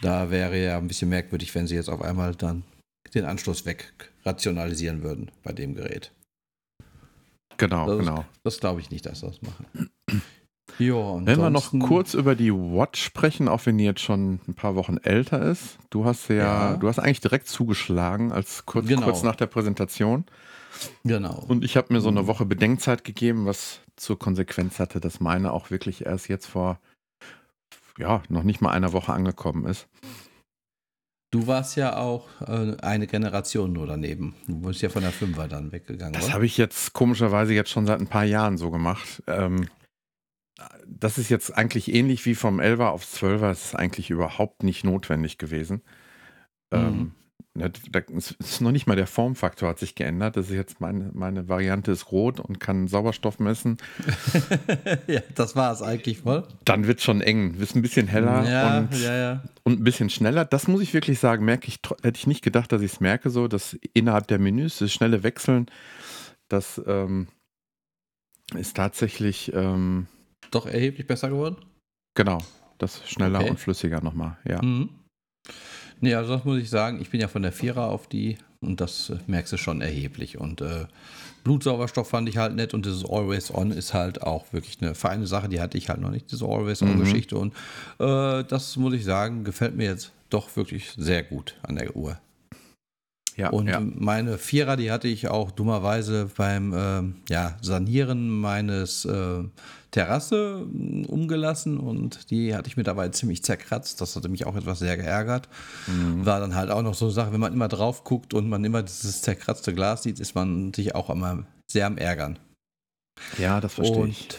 Da wäre ja ein bisschen merkwürdig, wenn sie jetzt auf einmal dann den Anschluss weg rationalisieren würden bei dem Gerät. Genau, Das, genau. das glaube ich nicht, dass sie das machen. Ja, und Wenn wir noch kurz über die Watch sprechen, auch wenn die jetzt schon ein paar Wochen älter ist. Du hast ja, Ja. du hast eigentlich direkt zugeschlagen, als kurz, Genau. kurz nach der Präsentation. Genau. Und ich habe mir so eine Mhm. Woche Bedenkzeit gegeben, was zur Konsequenz hatte, dass meine auch wirklich erst jetzt vor, ja, noch nicht mal einer Woche angekommen ist. Du warst ja auch äh, eine Generation nur daneben. Du bist ja von der Fünfer dann weggegangen. Das habe ich jetzt komischerweise jetzt schon seit ein paar Jahren so gemacht. Ähm, das ist jetzt eigentlich ähnlich wie vom 11er aufs 12er. Es ist eigentlich überhaupt nicht notwendig gewesen. Ähm, ne, da, es ist noch nicht mal der Formfaktor hat sich geändert. Das ist jetzt meine, meine Variante ist rot und kann Sauerstoff messen. ja, das war es eigentlich voll. Dann wird schon eng, ist ein bisschen heller ja, und, ja, ja. und ein bisschen schneller. Das muss ich wirklich sagen, merke ich, hätte ich nicht gedacht, dass ich es merke, so, dass innerhalb der Menüs das schnelle Wechseln, das ähm, ist tatsächlich, ähm, Doch erheblich besser geworden. genau, das schneller Okay. und flüssiger nochmal, ja. Mhm. Nee, also das muss ich sagen, ich bin ja von der Vierer auf die und das äh, merkst du schon erheblich. Und äh, Blutsauerstoff fand ich halt nett und dieses Always On ist halt auch wirklich eine feine Sache, die hatte ich halt noch nicht, diese Always Mhm. On-Geschichte. Und äh, das muss ich sagen, gefällt mir jetzt doch wirklich sehr gut an der Uhr. Ja, Und ja. meine Vierer, die hatte ich auch dummerweise beim ähm, ja, Sanieren meines äh, Terrasse mm, umgelassen und die hatte ich mir dabei ziemlich zerkratzt. Das hatte mich auch etwas sehr geärgert. Mhm. War dann halt auch noch so eine Sache, wenn man immer drauf guckt und man immer dieses zerkratzte Glas sieht, ist man sich auch immer sehr am Ärgern. ja, das verstehe und ich.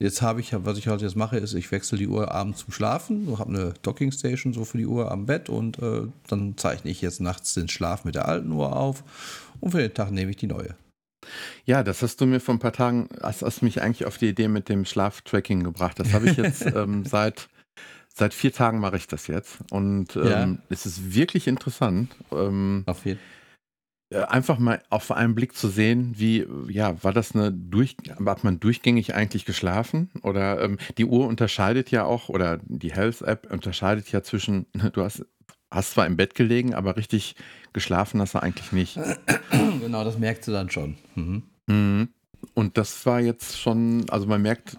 jetzt habe ich, was ich halt jetzt mache, ist, ich wechsle die Uhr abends zum Schlafen, habe eine Dockingstation so für die Uhr am Bett und äh, dann zeichne ich jetzt nachts den Schlaf mit der alten Uhr auf und für den Tag nehme ich die neue. Ja, das hast du mir vor ein paar Tagen, hast, hast mich eigentlich auf die Idee mit dem Schlaftracking gebracht. Das habe ich jetzt ähm, seit, seit vier Tagen mache ich das jetzt. Und ähm, Ja. es ist wirklich interessant. Ähm, Auf jeden äh, einfach mal auf einen Blick zu sehen, wie, ja, war das eine durch, hat man durchgängig eigentlich geschlafen? Oder ähm, die Uhr unterscheidet ja auch, oder die Health-App unterscheidet ja zwischen, du hast, hast zwar im Bett gelegen, aber richtig geschlafen hast du eigentlich nicht. Genau, das merkst du dann schon. Mhm. Mhm. Und das war jetzt schon, also man merkt,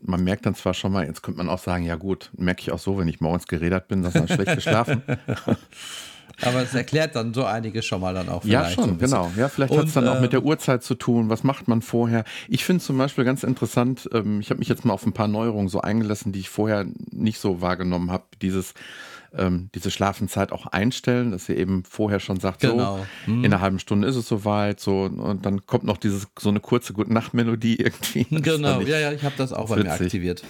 man merkt dann zwar schon mal, jetzt könnte man auch sagen, ja gut, merke ich auch so, wenn ich morgens gerädert bin, dass man schlecht geschlafen. Aber es erklärt dann so einiges schon mal dann auch Ja, vielleicht so schon, bisschen. genau. Ja, vielleicht hat es dann auch mit der ähm, Uhrzeit zu tun. Was macht man vorher? Ich finde zum Beispiel ganz interessant, ähm, ich habe mich jetzt mal auf ein paar Neuerungen so eingelassen, die ich vorher nicht so wahrgenommen habe. Dieses, ähm, diese Schlafenszeit auch einstellen, dass ihr eben vorher schon sagt, Genau. so, Mhm. in einer halben Stunde ist es soweit, so, und dann kommt noch dieses, so eine kurze Gute-Nacht-Melodie irgendwie. Genau, ja, ja, ich habe das auch bei mir witzig. aktiviert.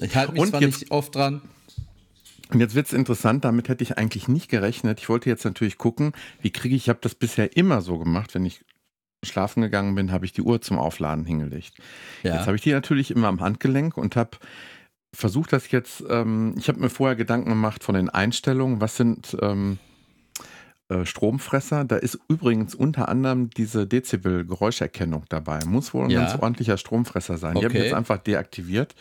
Ich halte mich Und zwar jetzt- nicht oft dran. Und jetzt wird es interessant, damit hätte ich eigentlich nicht gerechnet. Ich wollte jetzt natürlich gucken, wie kriege ich, ich habe das bisher immer so gemacht, wenn ich schlafen gegangen bin, habe ich die Uhr zum Aufladen hingelegt. Ja. Jetzt habe ich die natürlich immer am Handgelenk und habe versucht, das jetzt, ähm, ich habe mir vorher Gedanken gemacht von den Einstellungen, was sind ähm, äh, Stromfresser. Da ist übrigens unter anderem diese Dezibel-Geräuscherkennung dabei. Muss wohl ein Ja. ganz ordentlicher Stromfresser sein. Die habe ich Okay. jetzt einfach deaktiviert.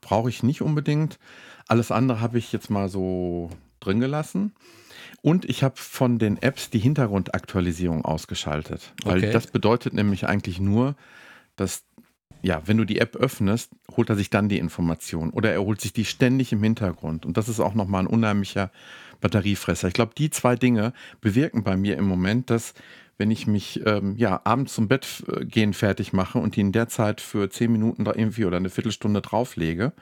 Brauche ich nicht unbedingt. Alles andere habe ich jetzt mal so drin gelassen. Und ich habe von den Apps die Hintergrundaktualisierung ausgeschaltet. Weil Okay. das bedeutet nämlich eigentlich nur, dass ja, wenn du die App öffnest, holt er sich dann die Information oder er holt sich die ständig im Hintergrund. Und das ist auch nochmal ein unheimlicher Batteriefresser. Ich glaube, die zwei Dinge bewirken bei mir im Moment, dass wenn ich mich ähm, ja abends zum Bett äh, gehen fertig mache und die in der Zeit für zehn Minuten da irgendwie oder eine Viertelstunde drauflege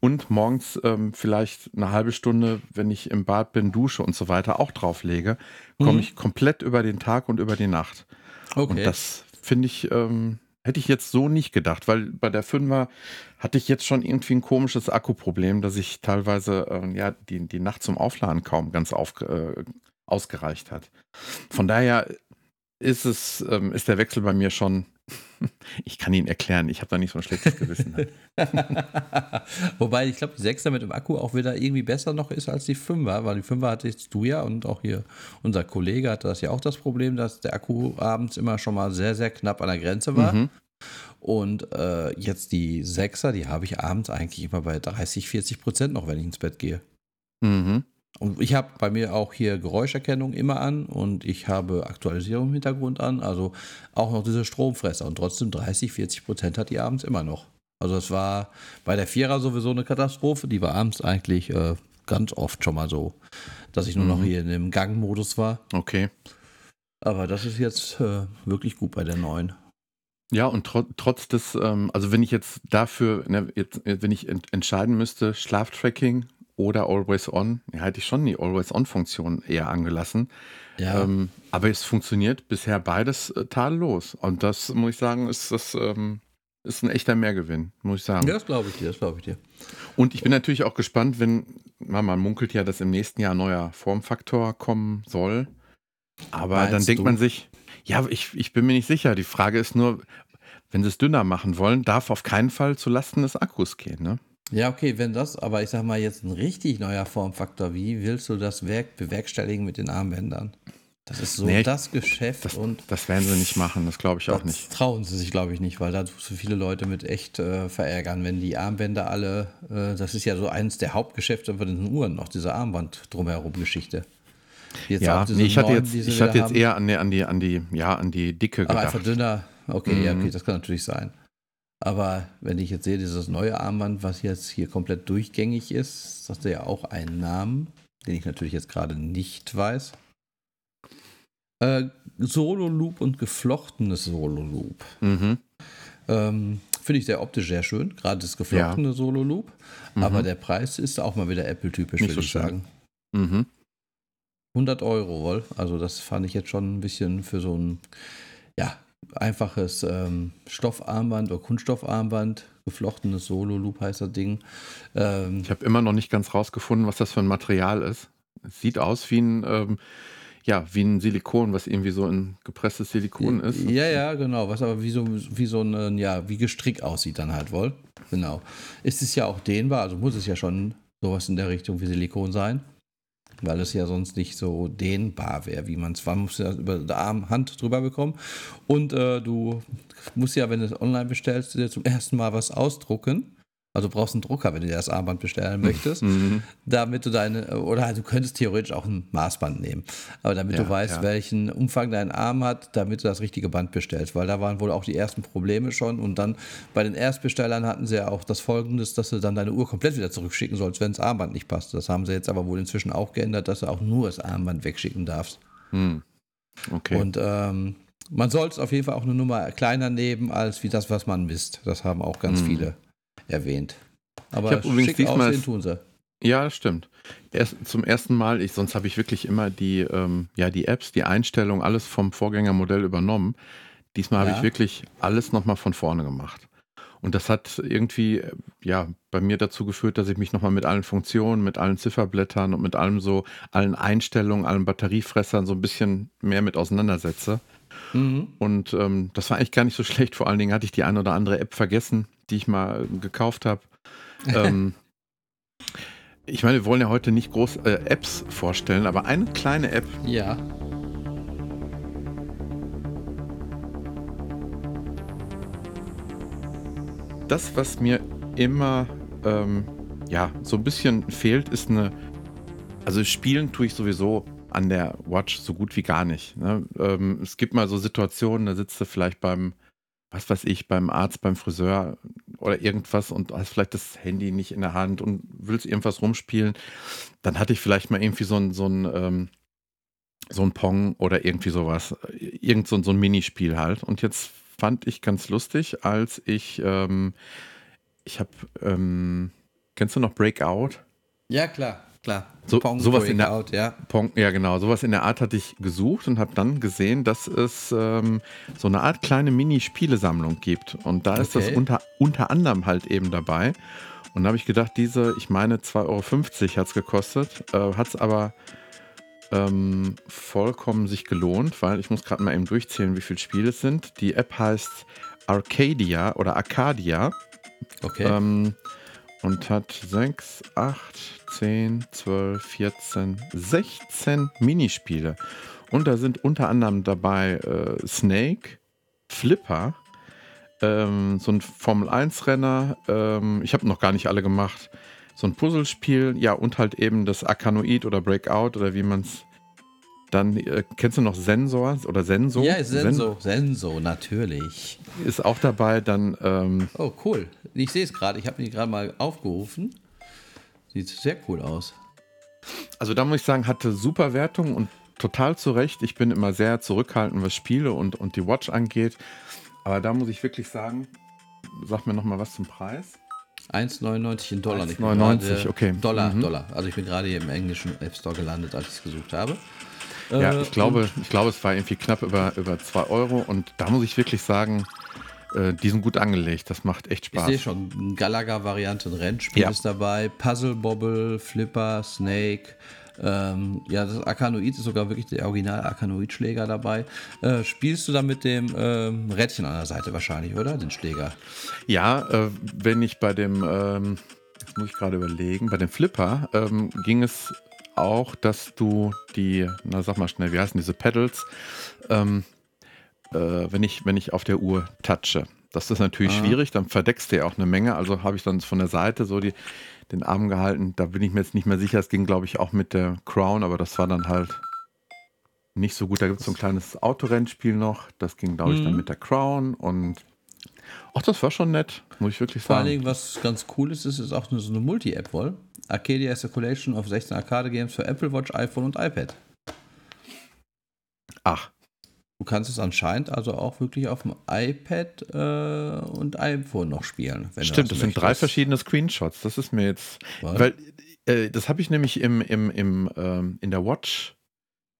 und morgens ähm, vielleicht eine halbe Stunde, wenn ich im Bad bin, dusche und so weiter, auch drauflege, komme mhm. ich komplett über den Tag und über die Nacht. Okay. Und das finde ich, ähm, hätte ich jetzt so nicht gedacht, weil bei der 5er hatte ich jetzt schon irgendwie ein komisches Akkuproblem, dass ich teilweise äh, ja, die, die Nacht zum Aufladen kaum ganz auf, äh, ausgereicht hat. Von daher ist es, ähm, ist der Wechsel bei mir schon. Ich kann ihn erklären, ich habe da nicht so ein schlechtes Gewissen. Wobei ich glaube, die 6er mit dem Akku auch wieder irgendwie besser noch ist als die 5er, weil die 5er hattest du ja und auch hier unser Kollege hatte das ja auch das Problem, dass der Akku abends immer schon mal sehr, sehr knapp an der Grenze war. Mhm. Und äh, jetzt die 6er, die habe ich abends eigentlich immer bei 30, 40 Prozent noch, wenn ich ins Bett gehe. Mhm. Und ich habe bei mir auch hier Geräuscherkennung immer an und ich habe Aktualisierung im Hintergrund an, also auch noch diese Stromfresser und trotzdem 30, 40 Prozent hat die abends immer noch. Also es war bei der Vierer sowieso eine Katastrophe, die war abends eigentlich äh, ganz oft schon mal so, dass ich nur mhm. noch hier in dem Gangmodus war. Okay. Aber das ist jetzt äh, wirklich gut bei der neuen. Ja, und tro trotz des, ähm, also wenn ich jetzt dafür, ne, jetzt, wenn ich ent entscheiden müsste, Schlaftracking oder Always On. Ja, hätte ich schon die Always On-Funktion eher angelassen. Ja. Ähm, aber es funktioniert bisher beides äh, tadellos. Und das muss ich sagen, ist das ähm, ist ein echter Mehrgewinn, muss ich sagen. Ja, das glaube ich dir, das glaube ich dir. Und ich bin natürlich auch gespannt, wenn, man munkelt ja, dass im nächsten Jahr ein neuer Formfaktor kommen soll. Aber Meinst dann denkt du? man sich, ja, ich, ich bin mir nicht sicher. Die Frage ist nur, wenn sie es dünner machen wollen, darf auf keinen Fall zulasten des Akkus gehen, ne? Ja, okay, wenn das, aber ich sag mal jetzt ein richtig neuer Formfaktor, wie willst du das Werk bewerkstelligen mit den Armbändern? Das ist so nee, das Geschäft das, und. Das werden sie nicht machen, das glaube ich auch nicht. Trauen sie sich, glaube ich, nicht, weil da so viele Leute mit echt äh, verärgern, wenn die Armbänder alle, äh, das ist ja so eines der Hauptgeschäfte von den Uhren, noch diese Armband drumherum Geschichte. Jetzt ja, nee, ich hatte jetzt, ich hatte jetzt eher an die, an die, an die, ja, an die Dicke gedacht. Aber einfach dünner. Okay, mhm. ja, okay, das kann natürlich sein. Aber wenn ich jetzt sehe, dieses neue Armband, was jetzt hier komplett durchgängig ist, das hat ja auch einen Namen, den ich natürlich jetzt gerade nicht weiß. Äh, Solo-Loop und geflochtenes Solo-Loop. Mhm. Ähm, Finde ich sehr optisch sehr schön, gerade das geflochtene ja. Solo-Loop. Mhm. Aber der Preis ist auch mal wieder Apple-typisch, würde so ich schön. sagen. Mhm. 100 Euro wohl. Also das fand ich jetzt schon ein bisschen für so ein, ja, einfaches ähm, Stoffarmband oder Kunststoffarmband, geflochtenes Solo-Loop heißt das Ding. Ähm, ich habe immer noch nicht ganz rausgefunden, was das für ein Material ist. Es sieht aus wie ein, ähm, ja, wie ein Silikon, was irgendwie so ein gepresstes Silikon ist. Ja, ja, genau, was aber wie so, wie so ein, ja, wie gestrickt aussieht dann halt wohl. Genau. Ist es ja auch dehnbar, also muss es ja schon sowas in der Richtung wie Silikon sein weil es ja sonst nicht so dehnbar wäre, wie man es war. Man muss ja über die Arm, Hand drüber bekommen. Und äh, du musst ja, wenn du es online bestellst, dir zum ersten Mal was ausdrucken. Also du brauchst einen Drucker, wenn du dir das Armband bestellen möchtest, mhm. damit du deine, oder du könntest theoretisch auch ein Maßband nehmen, aber damit ja, du weißt, ja. welchen Umfang dein Arm hat, damit du das richtige Band bestellst, weil da waren wohl auch die ersten Probleme schon und dann bei den Erstbestellern hatten sie ja auch das Folgendes, dass du dann deine Uhr komplett wieder zurückschicken sollst, wenn das Armband nicht passt. Das haben sie jetzt aber wohl inzwischen auch geändert, dass du auch nur das Armband wegschicken darfst. Mhm. Okay. Und ähm, man soll es auf jeden Fall auch eine Nummer kleiner nehmen als wie das, was man misst. Das haben auch ganz mhm. viele erwähnt. Aber ich übrigens diesmal tun sie. Ja, das stimmt. Erst, zum ersten Mal, ich, sonst habe ich wirklich immer die, ähm, ja, die Apps, die Einstellungen, alles vom Vorgängermodell übernommen. Diesmal ja. habe ich wirklich alles nochmal von vorne gemacht. Und das hat irgendwie, ja, bei mir dazu geführt, dass ich mich nochmal mit allen Funktionen, mit allen Zifferblättern und mit allem so, allen Einstellungen, allen Batteriefressern so ein bisschen mehr mit auseinandersetze. Mhm. Und ähm, das war eigentlich gar nicht so schlecht. Vor allen Dingen hatte ich die eine oder andere App vergessen, die ich mal gekauft habe. ähm, ich meine, wir wollen ja heute nicht groß äh, Apps vorstellen, aber eine kleine App. Ja. Das, was mir immer ähm, ja so ein bisschen fehlt, ist eine. Also spielen tue ich sowieso an der Watch so gut wie gar nicht. Ne? Ähm, es gibt mal so Situationen, da sitzt du vielleicht beim was weiß ich, beim Arzt, beim Friseur oder irgendwas und hast vielleicht das Handy nicht in der Hand und willst irgendwas rumspielen, dann hatte ich vielleicht mal irgendwie so ein, so ein, ähm, so ein Pong oder irgendwie sowas. Irgend so, so ein Minispiel halt. Und jetzt fand ich ganz lustig, als ich, ähm, ich habe, ähm, kennst du noch Breakout? Ja, klar. Klar. So, Pong sowas in der Out, ja. Pong, ja, genau. Sowas in der Art hatte ich gesucht und habe dann gesehen, dass es ähm, so eine Art kleine Mini-Spielesammlung gibt. Und da okay. ist das unter, unter anderem halt eben dabei. Und da habe ich gedacht, diese, ich meine, 2,50 Euro hat es gekostet, äh, hat es aber ähm, vollkommen sich gelohnt, weil ich muss gerade mal eben durchzählen, wie viele Spiele es sind. Die App heißt Arcadia oder Arcadia. Okay. Ähm, und hat 6, 8, 10, 12, 14, 16 Minispiele. Und da sind unter anderem dabei äh, Snake, Flipper, ähm, so ein Formel-1-Renner. Ähm, ich habe noch gar nicht alle gemacht. So ein Puzzlespiel, ja, und halt eben das Akanoid oder Breakout oder wie man es dann äh, kennst du noch Sensor oder Senso? Ja, Senso, Sen Senso, natürlich. Ist auch dabei, dann. Ähm, oh, cool. Ich sehe es gerade, ich habe ihn gerade mal aufgerufen. Sieht sehr cool aus. Also da muss ich sagen, hatte super Wertung und total zu Recht. Ich bin immer sehr zurückhaltend, was Spiele und, und die Watch angeht. Aber da muss ich wirklich sagen, sag mir nochmal was zum Preis. 1,99 in Dollar. 1,99, okay. Dollar, mhm. Dollar. Also ich bin gerade hier im englischen App Store gelandet, als ich es gesucht habe. Ja, äh, ich glaube, ich glaube, es war irgendwie knapp über, über 2 Euro und da muss ich wirklich sagen, äh, die sind gut angelegt. Das macht echt Spaß. Ich sehe schon, Galaga-Variante, ein Rennspiel ja. ist dabei, Puzzle Bobble, Flipper, Snake. Ähm, ja, das Arkanoid ist sogar wirklich der original Arkanoid-Schläger dabei. Äh, spielst du da mit dem ähm, Rädchen an der Seite wahrscheinlich, oder? Den Schläger? Ja, äh, wenn ich bei dem, ähm, das muss ich gerade überlegen, bei dem Flipper ähm, ging es auch, dass du die, na sag mal schnell, wie heißen diese Pedals, ähm, äh, wenn, ich, wenn ich auf der Uhr touche. Das ist natürlich ah. schwierig, dann verdeckst du ja auch eine Menge. Also habe ich dann von der Seite so die, den Arm gehalten. Da bin ich mir jetzt nicht mehr sicher. Es ging, glaube ich, auch mit der Crown, aber das war dann halt nicht so gut. Da gibt es so ein kleines Autorennspiel noch. Das ging, glaube ich, mhm. dann mit der Crown und ach, das war schon nett, muss ich wirklich sagen. Vor allen Dingen, was ganz cool ist, ist, ist auch so eine Multi-App wohl. Arcadia is a collection of 16 Arcade-Games für Apple Watch, iPhone und iPad. Ach. Du kannst es anscheinend also auch wirklich auf dem iPad äh, und iPhone noch spielen. Stimmt, das, das sind drei verschiedene Screenshots. Das ist mir jetzt. Was? Weil äh, das habe ich nämlich im, im, im, ähm, in der Watch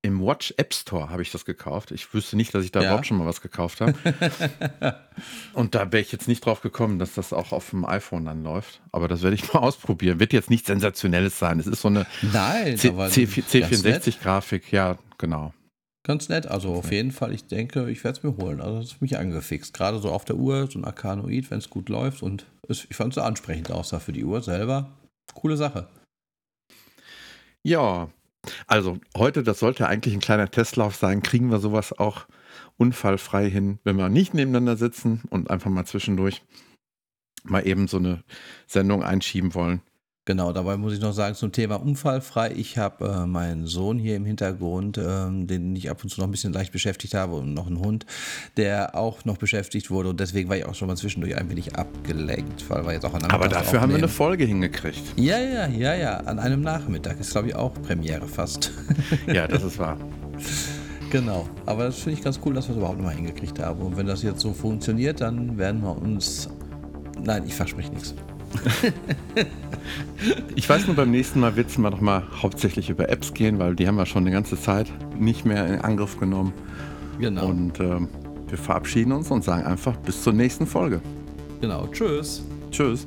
im Watch App Store habe ich das gekauft. Ich wüsste nicht, dass ich da ja. überhaupt schon mal was gekauft habe. und da wäre ich jetzt nicht drauf gekommen, dass das auch auf dem iPhone dann läuft. Aber das werde ich mal ausprobieren. Wird jetzt nichts Sensationelles sein. Es ist so eine C64-Grafik. Ja, genau. Ganz nett. Also auf jeden Fall, ich denke, ich werde es mir holen. Also das ist mich angefixt. Gerade so auf der Uhr, so ein Arcanoid, wenn es gut läuft. Und es, ich fand es so ansprechend aussah für die Uhr selber. Coole Sache. Ja, also heute, das sollte eigentlich ein kleiner Testlauf sein, kriegen wir sowas auch unfallfrei hin, wenn wir nicht nebeneinander sitzen und einfach mal zwischendurch mal eben so eine Sendung einschieben wollen. Genau, dabei muss ich noch sagen zum Thema unfallfrei. Ich habe äh, meinen Sohn hier im Hintergrund, ähm, den ich ab und zu noch ein bisschen leicht beschäftigt habe und noch einen Hund, der auch noch beschäftigt wurde und deswegen war ich auch schon mal zwischendurch ein wenig abgelenkt, weil wir jetzt auch an einem Aber dafür aufnehmen. haben wir eine Folge hingekriegt. Ja, ja, ja, ja, an einem Nachmittag ist glaube ich auch Premiere fast. ja, das ist wahr. Genau, aber das finde ich ganz cool, dass wir es überhaupt mal hingekriegt haben. Und wenn das jetzt so funktioniert, dann werden wir uns. Nein, ich verspreche nichts. ich weiß nur, beim nächsten Mal wird es mal noch mal hauptsächlich über Apps gehen, weil die haben wir schon eine ganze Zeit nicht mehr in Angriff genommen. Genau. Und äh, wir verabschieden uns und sagen einfach bis zur nächsten Folge. Genau. Tschüss. Tschüss.